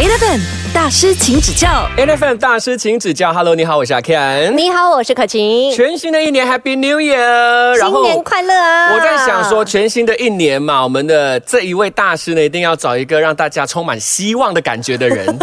Eleven 大师，请指教。Eleven 大师请指教，Hello，你好，我是阿 Ken。你好，我是可晴。全新的一年，Happy New Year！新年快乐啊！我在想说，全新的一年嘛，我们的这一位大师呢，一定要找一个让大家充满希望的感觉的人。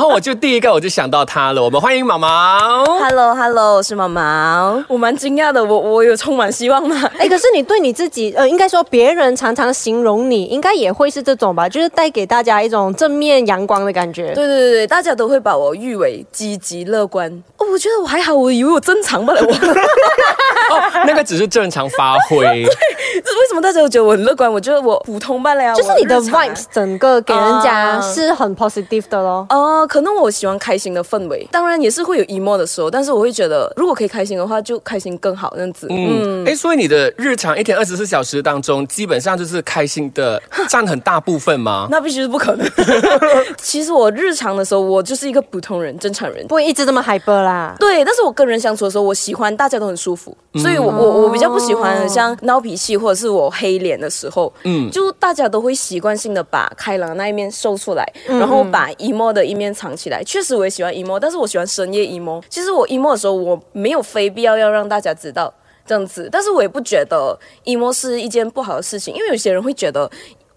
然后我就第一个我就想到他了，我们欢迎毛毛。Hello Hello，我是毛毛。我蛮惊讶的，我我有充满希望吗？哎，可是你对你自己，呃，应该说别人常常形容你，应该也会是这种吧，就是带给大家一种正面阳光的感觉。对对对对，大家都会把我誉为积极乐观。哦，我觉得我还好，我以为我正常吧了。我 哦，那个只是正常发挥。为什么大家都觉得我很乐观？我觉得我普通罢了呀。就是你的 vibes 整个给人家啊是很 positive 的咯。哦、可能我喜欢开心的氛围，当然也是会有 emo 的时候，但是我会觉得如果可以开心的话，就开心更好这样子。嗯，哎，所以你的日常一天二十四小时当中，基本上就是开心的占很大部分吗？那必须是不可能。其实我日常的时候，我就是一个普通人、正常人。不会一直这么 hyper 啦。对，但是我跟人相处的时候，我喜欢大家都很舒服，所以我我我比较不喜欢像闹脾气或者是我黑脸的时候，嗯，就大家都会习惯性的把开朗那一面秀出来，然后把 emo 的一面藏起来。确实我也喜欢 emo，但是我喜欢深夜 emo。其实我 emo 的时候，我没有非必要要让大家知道。这样子，但是我也不觉得 emo 是一件不好的事情，因为有些人会觉得。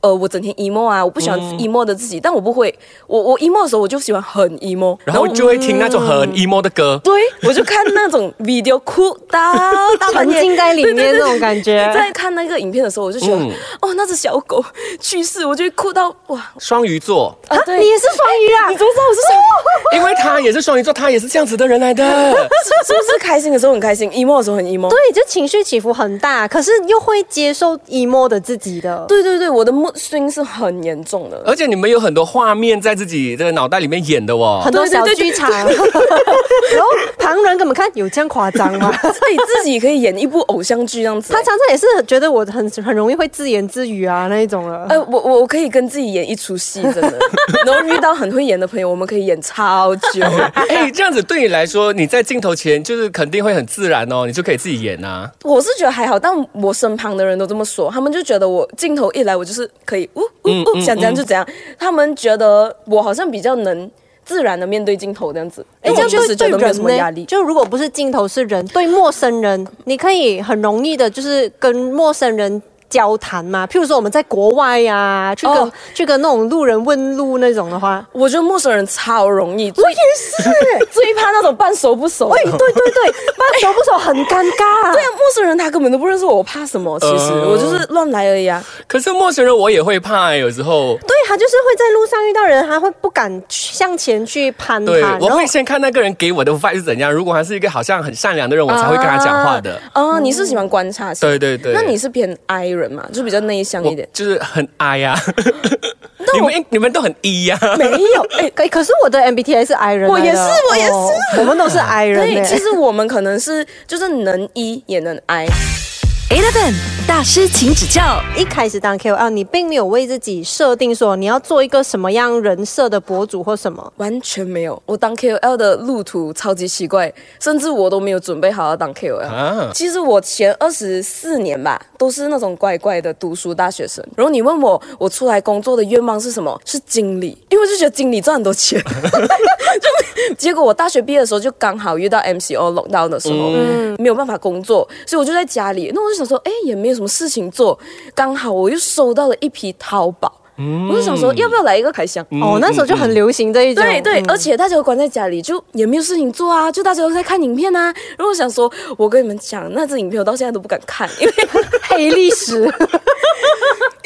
呃，我整天 emo 啊，我不喜欢 emo 的自己，但我不会，我我 emo 的时候我就喜欢很 emo，然后就会听那种很 emo 的歌。对，我就看那种 video 哭到大半夜沉浸在里面那种感觉。在看那个影片的时候，我就觉得，嗯哦，那只小狗去世，我就会哭到哇！双鱼座，啊，对，你也是双鱼啊？你怎么知道我是双鱼？因为他也是双鱼座，他也是这样子的人来的。是是不是开心的时候很开心，emo 的时候很 emo？对，就情绪起伏很大，可是又会接受 emo 的自己的。对对对，我的 mood swing 是很严重的。而且你们有很多画面在自己的脑袋里面演的哦很。多小剧场，然后旁人根本看有这样夸张吗？所以自己可以演一部偶像剧这样子。他常常也是觉得我很很容易会自言自语啊那一种了。呃，我我我可以跟自己演一出戏，真的。然后遇到很会演的朋友，我们可以演超久。哎，这样子对你来说，你在镜头前就是肯定会很自然哦，你就可以自己演啊。我是觉得还好，但我身旁的人都这么说，他们就觉得我镜头一来，我就是可以呜呜呜，想怎样就怎样。他们觉得我好像比较能自然的面对镜头这样子。哎，这样确实觉得没有什么压力。就如果不是镜头是人，对陌生人，你可以很容易的，就是跟陌生人。交谈嘛，譬如说我们在国外呀、去跟、哦去跟那种路人问路那种的话，我觉得陌生人超容易，我也是，最怕那种半熟不熟。哎，对对对，半熟不熟很尴尬。对啊，陌生人他根本都不认识我，我怕什么？其实、呃我就是乱来而已啊。可是陌生人我也会怕、欸，有时候。对他就是会在路上遇到人，他会不敢向前去攀对谈，，然后我会先看那个人给我的 vibe 是怎样。如果他是一个好像很善良的人，我才会跟他讲话的。啊、你是喜欢观察型？对对对那你是偏 I 人嘛，就比较内向一点。就是很 I 呀、你们你们都很 E 呀、没有，哎、可可是我的 MBTI 是 I 人，我也是我也是。哦我们都是 I 人对，欸。其实我们可能是就是能 E 也能 I。Eleven 大师，请指教。一开始当 KOL，你并没有为自己设定说你要做一个什么样人设的博主或什么。完全没有，我当 KOL 的路途超级奇怪，甚至我都没有准备好要当 KOL。啊其实我前二十四年吧，都是那种乖乖的读书大学生。然后你问我，我出来工作的愿望是什么？是经理，因为我就觉得经理赚很多钱。就结果我大学毕业的时候，就刚好遇到 MCO lockdown 的时候，没有办法工作，所以我就在家里。那我就想说，哎，也没有什么事情做，刚好我又收到了一批淘宝。我就想说，要不要来一个开箱？哦，那时候就很流行这一种，对对，嗯而且大家都关在家里，就也没有事情做啊，就大家都在看影片啊。然后我想说，我跟你们讲，那支影片我到现在都不敢看，因为 黑历史。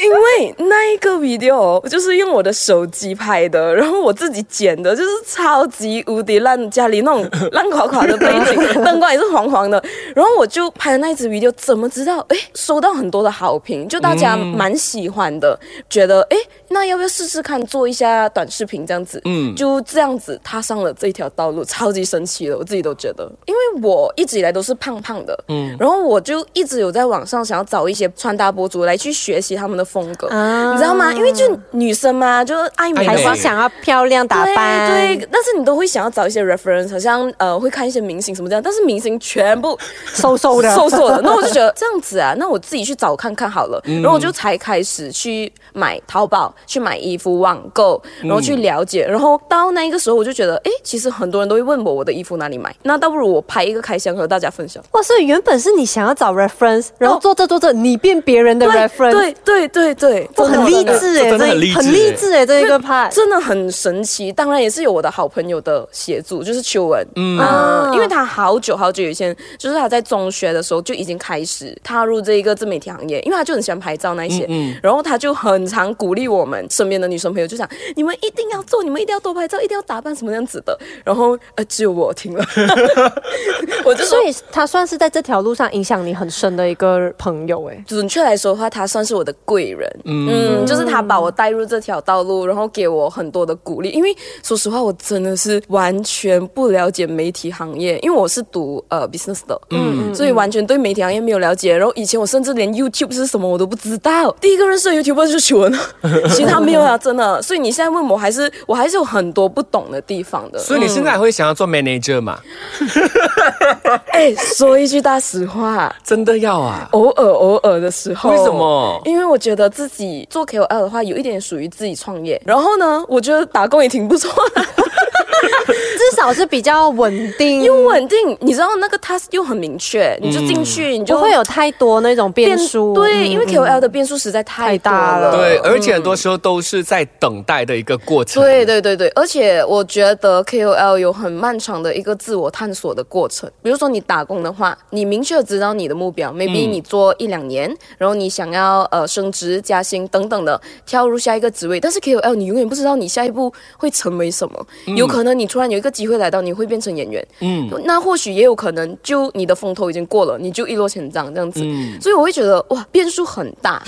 因为那一个 video 就是用我的手机拍的，然后我自己剪的，就是超级无敌烂，家里那种 烂垮垮的背景，灯光也是黄黄的。然后我就拍的那一支 video，怎么知道？哎，收到很多的好评，就大家蛮喜欢的，觉得哎，那要不要试试看做一下短视频这样子？嗯，就这样子踏上了这条道路，超级神奇的，我自己都觉得，因为我一直以来都是胖胖的，嗯，然后我就一直有在网上想要找一些穿搭博主来去学习他们的风格，啊。你知道吗？因为就女生嘛，就是爱美还是想要漂亮打扮，对对，但是你都会想要找一些 reference，好像呃会看一些明星什么这样，但是明星全部瘦瘦的，瘦瘦的，那我就觉得这样子啊，那我自己去找看看好了，然后我就才开始去买淘宝去买衣服、网购，然后去了解，然后到那一个时候我就觉得，哎，其实很多人都会问我我的衣服哪里买，那倒不如我拍一个开箱和大家分享。哇，所以原本是你想要找 reference，然后哦做着做着你变别人的 reference，对对对对，哇，很励志哎，真的很励志这一个 part。真的很神奇，当然也是有我的好朋友的协助，就是秋文，嗯、啊因为他好久好久以前，就是他在中学的时候就已经开始踏入这一个自媒体行业，因为他就很喜欢拍照那一些，然后他就很常鼓励我们身边的女生朋友，就讲你们一定要做，你们一定要多拍照，一定要打扮什么样子的，然后呃，只有我听了，我就说所。以他算是在这条路上影响你很深的一个朋友哎。准确来说的话，他算是我的贵人。嗯就是他把我带入这条道路，然后给我很多的鼓励。因为说实话，我真的是完全不了解媒体行业，因为我是读呃 business 的，嗯，所以完全对媒体行业没有了解。然后以前我甚至连 YouTube 是什么我都不知道。第一个认识的 YouTuber 就是楚文，其他没有啊，真的。所以你现在问我，还是我还是有很多不懂的地方的。所以你现在还会想要做 manager 吗？哎，说一句大实话，真的要啊？偶尔偶尔的时候，为什么因为我觉得自己做 KOL 的话，有一点属于自己创业。然后呢，我觉得打工也挺不错的，至少是比较稳定，又稳定。你知道那个 task 又很明确，你就进去，你就不会有太多那种变数。对，嗯因为 KOL 的变数实在太大了对，而且很多时候都是在等待的一个过程。对对对对，而且我觉得 KOL 有很漫长的一个自我探索的过程。比如说你打工的话，你明确地知道你的目标，maybe 你做一两年，然后你想要呃升职加薪等等的，跳入下一个职位。但是 KOL 你永远不知道你下一步会成为什么，有可能你突然有一个机会来到，你会变成演员，嗯，那或许也有可能就你的风头已经过了，你就一落千丈这样子。所以我会觉得哇，变数很大。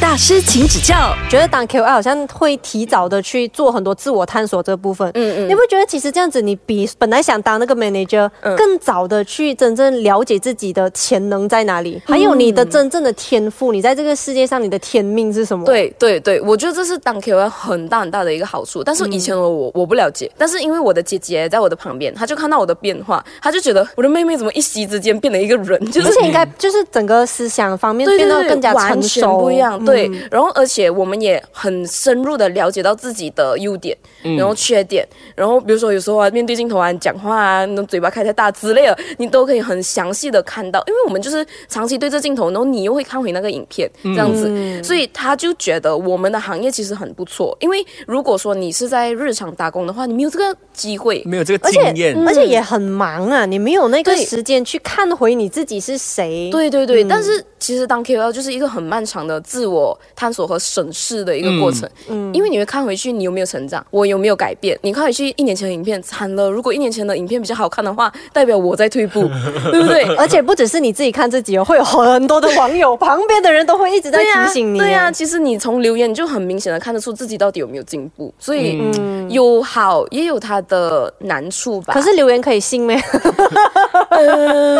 大师，请指教。觉得当 KOL 好像会提早的去做很多自我探索这部分。嗯嗯你会不觉得其实这样子，你比本来想当那个 manager 嗯更早的去真正了解自己的潜能在哪里，还有你的真正的天赋，你在这个世界上你的天命是什么？，对对对，我觉得这是当 KOL 很大很大的一个好处。但是以前的我我不了解，但是因为我的姐姐在我的旁边，她就看到我的变化，她就觉得我的妹妹怎么一夕之间变了一个人，就是而且应该就是整个思想方面变得更加成熟，不一样。嗯对，然后而且我们也很深入的了解到自己的优点，然后缺点，然后比如说有时候啊，面对镜头啊，讲话啊，那嘴巴开太大之类的，你都可以很详细的看到，因为我们就是长期对着镜头，然后你又会看回那个影片这样子，所以他就觉得我们的行业其实很不错。因为如果说你是在日常打工的话，你没有这个机会。没有这个而且经验。而且也很忙啊，你没有那个时间去看回你自己是谁。对对对，但是其实当 KOL 就是一个很漫长的自我探索和审视的一个过程，嗯，因为你会看回去你有没有成长，我有没有改变。你看回去一年前的影片，惨了，如果一年前的影片比较好看的话，代表我在退步，对不对？而且不只是你自己看自己哦，会有很多的网友，旁边的人都会一直在、提醒你。对呀、其实你从留言你就很明显的看得出自己到底有没有进步，所以、有好也有它的难处吧。可是留言可以信吗？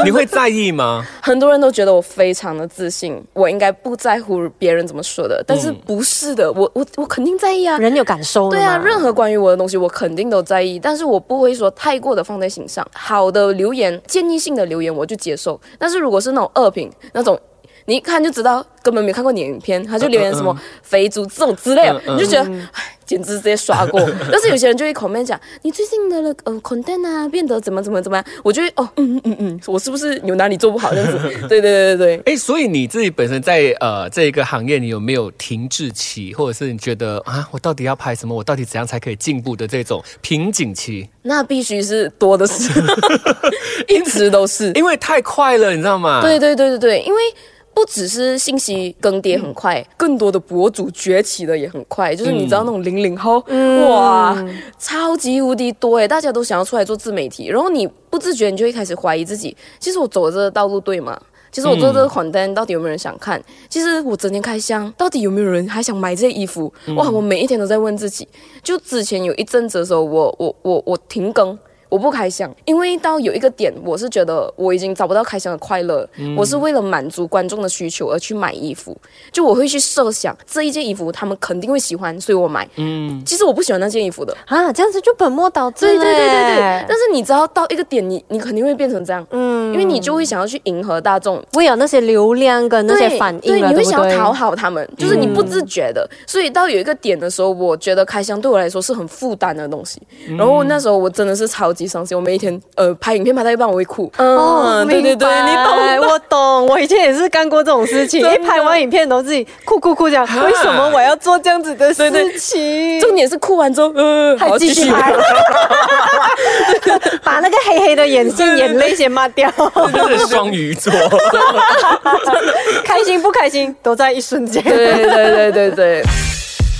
你会在意吗？很多人都觉得我非常的自信，我应该不在乎别人怎么说的，但是不是的，我我我肯定在意啊。人有感受的对啊，任何关于我的东西，我肯定都在意，但是我不会说太过的放在心上。好的留言，建议性的留言我就接受，但是如果是那种恶评，那种你一看就知道根本没看过你的影片，他就留言什么肥猪这种之类的，你就觉得唉，简直直接刷过。但是有些人就会 comment 讲，你最近的呃 content 啊变得怎么怎么怎么样，我就会哦嗯嗯嗯，我是不是有哪里做不好这样子？对对对对对。哎，所以你自己本身在呃这一个行业，你有没有停滞期，或者是你觉得啊，我到底要拍什么？我到底怎样才可以进步的这种瓶颈期？那必须是多的是，一直都是。因为太快了，你知道吗？对对对对对，因为不只是信息更迭很快，更多的博主崛起的也很快。就是你知道那种零零后，哇，超级无敌多诶，大家都想要出来做自媒体，然后你不自觉你就会开始怀疑自己，其实我走的这个道路对吗？其实我做这个款单到底有没有人想看？其实我整天开箱，到底有没有人还想买这些衣服？哇，我每一天都在问自己。就之前有一阵子的时候，我我我我停更。我不开箱，因为到有一个点，我是觉得我已经找不到开箱的快乐。我是为了满足观众的需求而去买衣服，就我会去设想这一件衣服他们肯定会喜欢，所以我买。嗯，其实我不喜欢那件衣服的。啊，这样子就本末倒置了对对对对对。但是你知道到一个点，你你肯定会变成这样。嗯，因为你就会想要去迎合大众。为了那些流量跟那些反应对，了，你会？想要讨好他们，就是你不自觉的，所以到有一个点的时候，我觉得开箱对我来说是很负担的东西。然后那时候我真的是超级伤心，我每一天呃拍影片拍到一半我会哭。哦，对对对，你懂。我懂，我以前也是干过这种事情，一拍完影片都自己哭哭哭讲，为什么我要做这样子的事情？重点是哭完之后，还继续拍，把那个黑黑的眼线、眼泪先抹掉，这是双鱼座，开心不开心都在一瞬间。对对对对对。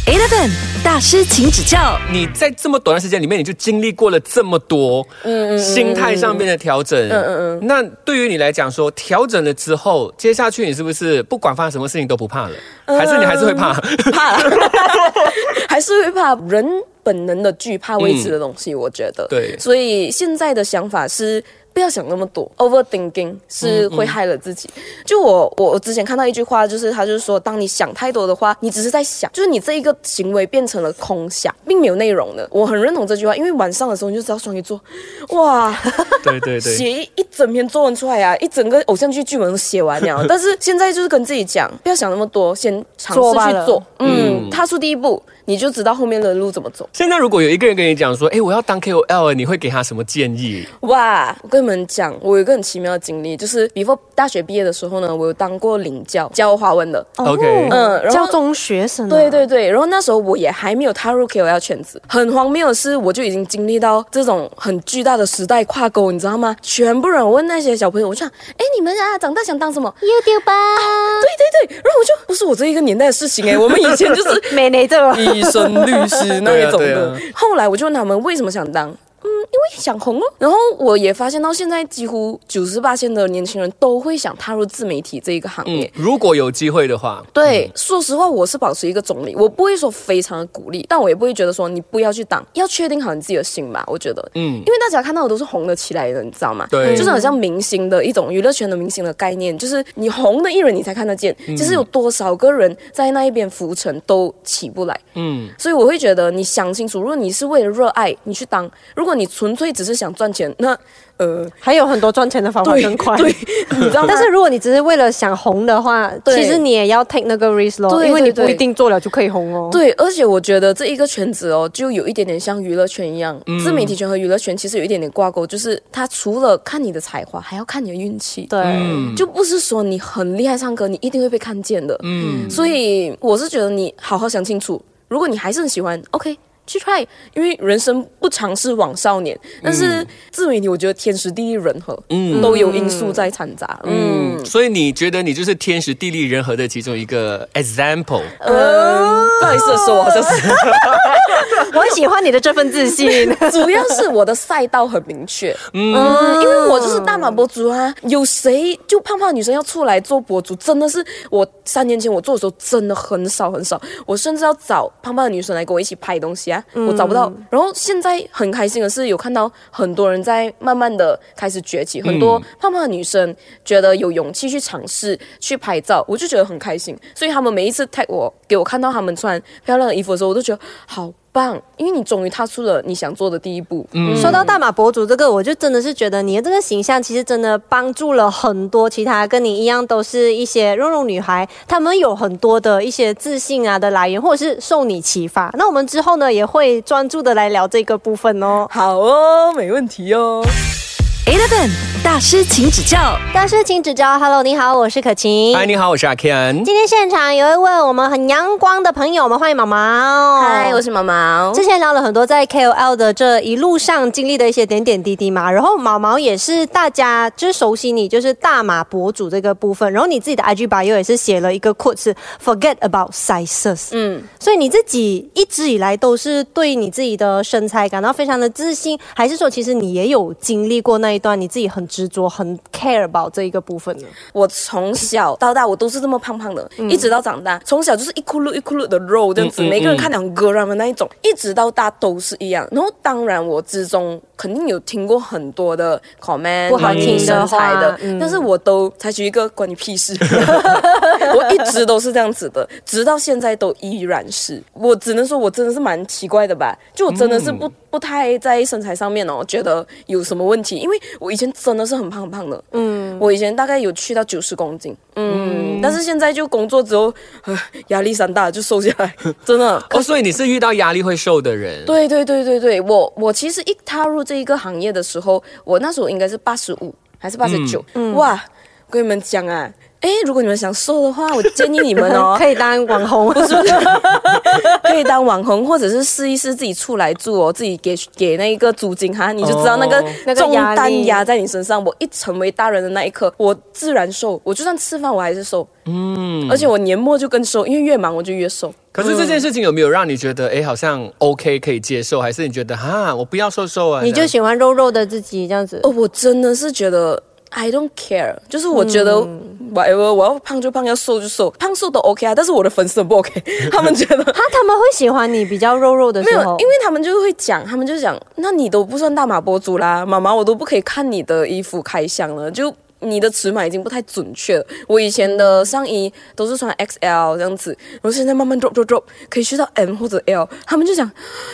Eleven 大师，请指教。你在这么短的时间里面，你就经历过了这么多，嗯嗯，心态上面的调整，嗯嗯嗯。那对于你来讲说，调整了之后，接下去你是不是不管发生什么事情都不怕了？还是你还是会怕？怕，还是会怕人本能的惧怕未知的东西，我觉得。对所以现在的想法是。不要想那么多，overthinking 是会害了自己。就我我我之前看到一句话，就是他就是说，当你想太多的话，你只是在想，就是你这一个行为变成了空想，并没有内容的。我很认同这句话，因为晚上的时候你就知道双鱼座，哇，对对对，写一一整篇作文出来啊，一整个偶像剧剧本都写完了。但是现在就是跟自己讲，不要想那么多，先尝试去做，嗯，踏出第一步，你就知道后面的路怎么走。现在如果有一个人跟你讲说，哎，我要当 KOL，你会给他什么建议？哇，我跟你们讲，我有一个很奇妙的经历，就是 before 大学毕业的时候呢，我有当过领教教华文的。OK 嗯教中学生、啊，对对对，然后那时候我也还没有踏入 KOL 圈子，很荒谬的是，我就已经经历到这种很巨大的时代跨沟，你知道吗？全部人问那些小朋友，我就想，哎，你们啊，长大想当什么？，YouTube 吧，对对对，然后我就不是我这一个年代的事情哎，我们以前就是 美雷这 医生、律师那一种的。后来我就问他们为什么想当。嗯，因为想红哦。然后我也发现到现在，几乎九十八线的年轻人都会想踏入自媒体这一个行业。嗯，如果有机会的话，对，说实话，我是保持一个中立，我不会说非常的鼓励，但我也不会觉得说你不要去当，要确定好你自己的心吧。我觉得，嗯因为大家看到的都是红了起来的，你知道吗？对就是很像明星的一种娱乐圈的明星的概念，就是你红的艺人你才看得见，其实有多少个人在那一边浮沉都起不来。嗯，所以我会觉得你想清楚，如果你是为了热爱你去当，如果你纯粹只是想赚钱，那呃，还有很多赚钱的方法对更快。对，你知道吗？但是如果你只是为了想红的话，对其实你也要 take 那个 risk 咯，对因为你不一定做了就可以红哦。对，而且我觉得这一个圈子哦，就有一点点像娱乐圈一样，自媒体圈和娱乐圈其实有一点点挂钩，就是它除了看你的才华，还要看你的运气。对，嗯就不是说你很厉害唱歌，你一定会被看见的。嗯，所以我是觉得你好好想清楚，如果你还是很喜欢，OK。去 try，因为人生不尝试枉少年。但是自媒体，我觉得天时地利人和，嗯，都有因素在掺杂。嗯，嗯，所以你觉得你就是天时地利人和的其中一个 example？嗯，不好意思说，我好像是。我很喜欢你的这份自信。主要是我的赛道很明确，嗯，因为我就是大码博主啊，有谁就胖胖女生要出来做博主，真的是我三年前我做的时候真的很少很少，我甚至要找胖胖的女生来跟我一起拍东西啊，我找不到。然后现在很开心的是，有看到很多人在慢慢的开始崛起，很多胖胖的女生觉得有勇气去尝试去拍照，我就觉得很开心。所以他们每一次 tag 我，给我看到他们穿漂亮的衣服的时候，我都觉得好棒，因为你终于踏出了你想做的第一步。嗯，说到大马博主这个，我就真的是觉得你的这个形象其实真的帮助了很多其他跟你一样都是一些肉肉女孩，她们有很多的一些自信啊的来源，或者是受你启发。那我们之后呢也会专注的来聊这个部分哦。好哦，没问题哦。Eleven 大师，请指教。大师请指教，Hello，你好，我是可晴。嗨，你好，我是阿 Ken。今天现场有一位我们很阳光的朋友，我们欢迎毛毛。嗨，我是毛毛。之前聊了很多在 KOL 的这一路上经历的一些点点滴滴嘛，然后毛毛也是大家就是熟悉你，就是大马博主这个部分，然后你自己的 IG bio 也是写了一个 quote 是 Forget about sizes，嗯，所以你自己一直以来都是对你自己的身材感到非常的自信，还是说其实你也有经历过那一段你自己很执着、很 care about 这一个部分呢？我从小到大我都是这么胖胖的，一直到长大，从小就是一窟窿一窟窿的肉这样子，嗯嗯每个人看两个人的那一种，一直到大都是一样。然后当然我之中肯定有听过很多的 comment 不好听的身材的，嗯但是我都采取一个关你屁事，我一直都是这样子的，直到现在都依然是。我只能说我真的是蛮奇怪的吧，就我真的是不。不太在身材上面哦觉得有什么问题，因为我以前真的是很胖很胖的，嗯，我以前大概有去到九十公斤，嗯，但是现在就工作之后，呃压力山大就瘦下来，真的。哦，所以你是遇到压力会瘦的人。对对对对对，我我其实一踏入这一个行业的时候，我那时候应该是八十五还是八十九，哇，我跟你们讲啊。哎，如果你们想瘦的话，我 建议你们哦，可以当网红，不是，可以当网红，或者是试一试自己出来住哦，自己给给那一个租金哈，你就知道那个那个重担压在你身上。我一成为大人的那一刻，我自然瘦，我就算吃饭我还是瘦，嗯，而且我年末就更瘦，因为越忙我就越瘦。可是这件事情有没有让你觉得，哎，好像 OK 可以接受，还是你觉得哈，我不要瘦瘦啊？你就喜欢肉肉的自己这样子哦，。我真的是觉得 I don't care，就是我觉得嗯 whatever，我要胖就胖，要瘦就瘦，胖瘦都 OK 啊。但是我的粉丝很不 OK，他们觉得他他们会喜欢你比较肉肉的没有，因为他们就会讲，他们就讲，那你都不算大码博主啦，妈妈我都不可以看你的衣服开箱了，就。你的尺码已经不太准确了。我以前的上衣都是穿 XL 这样子，然后现在慢慢 drop drop drop，可以去到 M 或者 L。他们就想，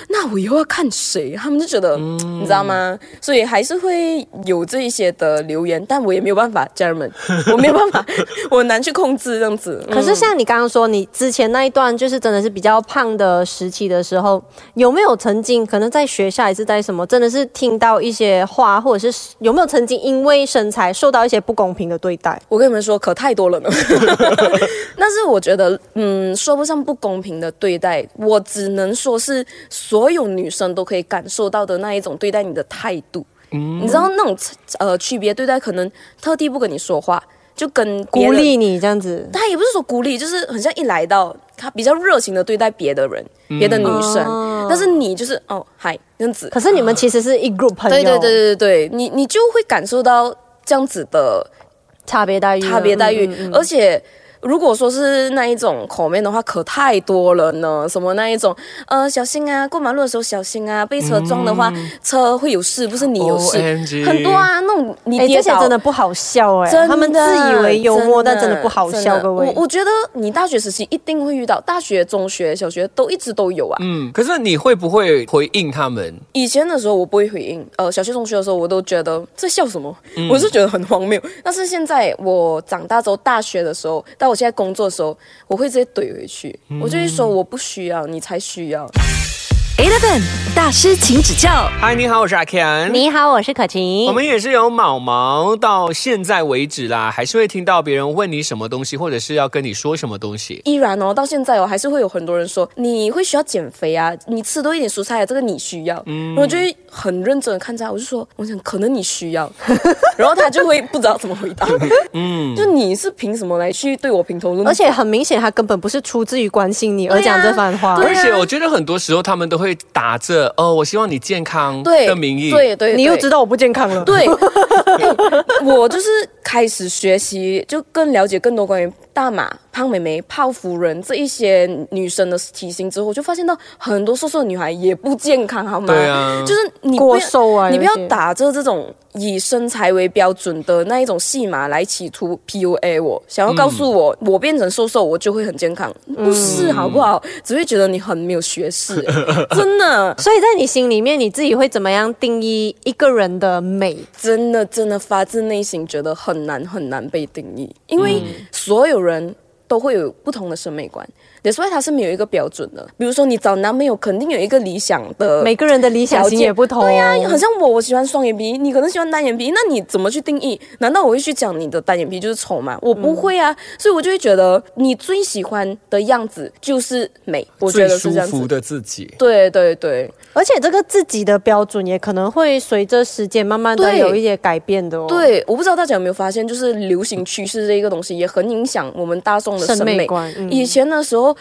那我以后要看谁？他们就觉得，你知道吗？所以还是会有这一些的留言，但我也没有办法，家人们，我没有办法，我很难去控制这样子。可是像你刚刚说，你之前那一段就是真的是比较胖的时期的时候，有没有曾经可能在学校还是在什么，真的是听到一些话，或者是有没有曾经因为身材受到一些不公平的对待？我跟你们说，可太多了呢。但是我觉得，嗯，说不上不公平的对待，我只能说是所有女生都可以感受到的那一种对待你的态度。你知道那种呃区别对待，可能特地不跟你说话，就跟别人鼓励你这样子，他也不是说孤立，就是很像一来到他比较热情的对待别的人，别的女生，哦。但是你就是哦嗨这样子，可是你们其实是一 group 朋友，对对对对对，你你就会感受到这样子的差别待遇，差别待遇，而且。如果说是那一种口面的话，可太多了呢。什么那一种，呃，小心啊，过马路的时候小心啊，被车撞的话，车会有事，不是你有事。OMG 很多啊，那种你哎、跌倒，这些真的不好笑哎、他们自以为幽默，但真的不好笑，各位。我我觉得你大学时期一定会遇到，大学、中学、小学都一直都有啊。嗯，可是你会不会回应他们？以前的时候我不会回应，呃，小学、中学的时候我都觉得在笑什么，嗯我是觉得很荒谬。但是现在我长大之后，大学的时候，到我现在工作的时候，我会直接怼回去，嗯我就会说我不需要，你才需要。Eleven 大师，请指教。嗨，你好，我是阿 Ken。你好，我是可晴。我们也是有毛毛，到现在为止啦，还是会听到别人问你什么东西，或者是要跟你说什么东西。依然哦，到现在哦，还是会有很多人说你会需要减肥啊，你吃多一点蔬菜啊，这个你需要。嗯我就会很认真的看着他，我就说，我想可能你需要，然后他就会不知道怎么回答。嗯，就你是凭什么来去对我评头论足？而且很明显，他根本不是出自于关心你而讲这番话。而且我觉得很多时候他们都会打着“哦，我希望你健康”的名义，对对，对你又知道我不健康了。对，我就是开始学习，就更了解更多关于大码、胖美眉、泡芙人这一些女生的体型之后，就发现到很多瘦瘦的女孩也不健康，好吗？对啊就是你过瘦啊你不要打着这种以身材为标准的那一种戏码来企图 PUA 我，想要告诉我、我变成瘦瘦我就会很健康，不是好不好？只会觉得你很没有学识，真的。所以在你心里面，你自己会怎么样定义一个人的美？真的真的发自内心觉得很难很难被定义，因为所有人 children 都会有不同的审美观，所以它是没有一个标准的。比如说你找男朋友，肯定有一个理想的每个人的理想型也不同。对呀、好像我，我喜欢双眼皮，你可能喜欢单眼皮，那你怎么去定义？难道我会去讲你的单眼皮就是丑吗？我不会啊，所以我就会觉得你最喜欢的样子就是美，我觉得是这样子。舒服的自己。对对对而且这个自己的标准也可能会随着时间慢慢的对有一些改变的哦。，对，我不知道大家有没有发现，就是流行趋势这一个东西也很影响我们大众的审审美美观嗯以前的时候。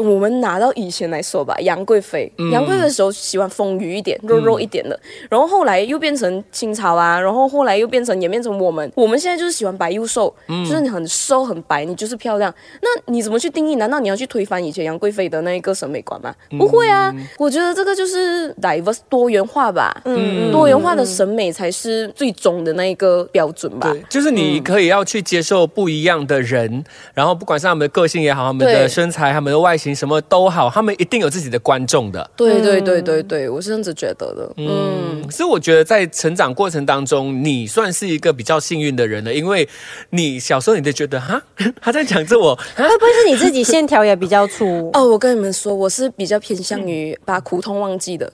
我们拿到以前来说吧，杨贵妃，杨贵妃的时候喜欢丰腴一点、肉肉一点的，然后后来又变成清朝啊，然后后来又变成演变成我们，我们现在就是喜欢白又瘦，就是你很瘦很白，你就是漂亮。那你怎么去定义？难道你要去推翻以前杨贵妃的那一个审美观吗？不会啊，我觉得这个就是 diverse 多元化吧，嗯，多元化的审美才是最终的那一个标准吧。对，就是你可以要去接受不一样的人，然后不管是他们的个性也好，他们的身材、他们的外形型什么都好，他们一定有自己的观众的。对对对对对，我是这样子觉得的。嗯，所以我觉得在成长过程当中，你算是一个比较幸运的人了，因为你小时候你就觉得哈，他在讲着我，会不会是你自己线条也比较粗？哦，我跟你们说，我是比较偏向于把苦痛忘记的。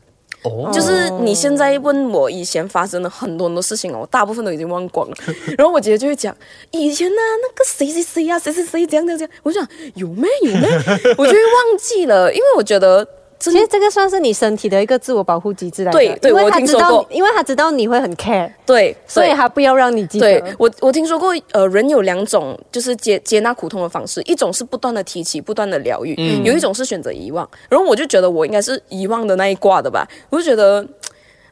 就是你现在问我以前发生了很多很多事情哦，我大部分都已经忘光了。然后我姐姐就会讲以前呢、那个谁谁谁啊，谁谁谁这样这样这样，我想有没有没，我就会忘记了，因为我觉得其实这个算是你身体的一个自我保护机制来的，对对我因为他知道因为他知道你会很 care，对，对所以他不要让你记得。对我，我听说过，呃，人有两种就是接接纳苦痛的方式，一种是不断的提起，不断的疗愈，嗯有一种是选择遗忘。然后我就觉得我应该是遗忘的那一挂的吧，我就觉得。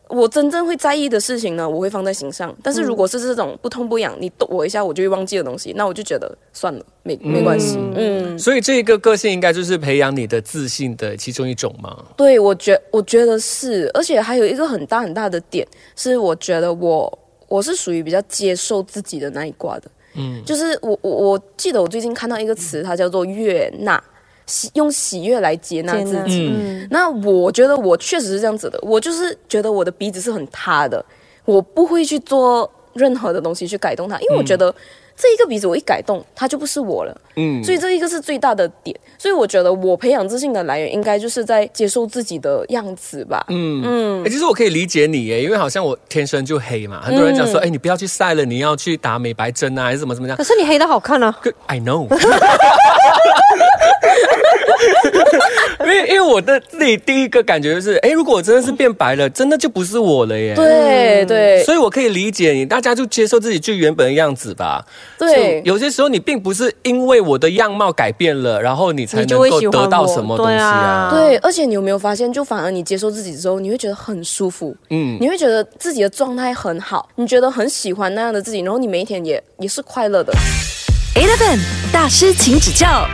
我真正会在意的事情呢，我会放在心上。但是如果是这种不痛不痒，你逗我一下我就会忘记的东西，那我就觉得算了，没没关系。嗯，所以这一个个性应该就是培养你的自信的其中一种嘛。对，我觉我觉得是，而且还有一个很大很大的点是，我觉得我我是属于比较接受自己的那一挂的。嗯，就是我我我记得我最近看到一个词，它叫做悦纳，喜用喜悦来接纳接纳自己。嗯，那我觉得我确实是这样子的，我就是觉得我的鼻子是很塌的，我不会去做任何的东西去改动它，因为我觉得这一个鼻子我一改动，它就不是我了。嗯，所以这一个是最大的点，所以我觉得我培养自信的来源应该就是在接受自己的样子吧。嗯嗯，其实我可以理解你耶，因为好像我天生就黑嘛，很多人讲说，哎、你不要去晒了，你要去打美白针啊，还是怎么怎么样可。是你黑的好看啊。Good, I know 因为因为我的自己第一个感觉就是，哎，如果我真的是变白了，真的就不是我了耶。对对所以我可以理解你，大家就接受自己最原本的样子吧。对有些时候你并不是因为我的样貌改变了，然后你才能够得到什么东西啊。对，而且你有没有发现，就反而你接受自己之后，你会觉得很舒服，嗯，你会觉得自己的状态很好，你觉得很喜欢那样的自己，然后你每一天也也是快乐的。Eleven 大师，请指教。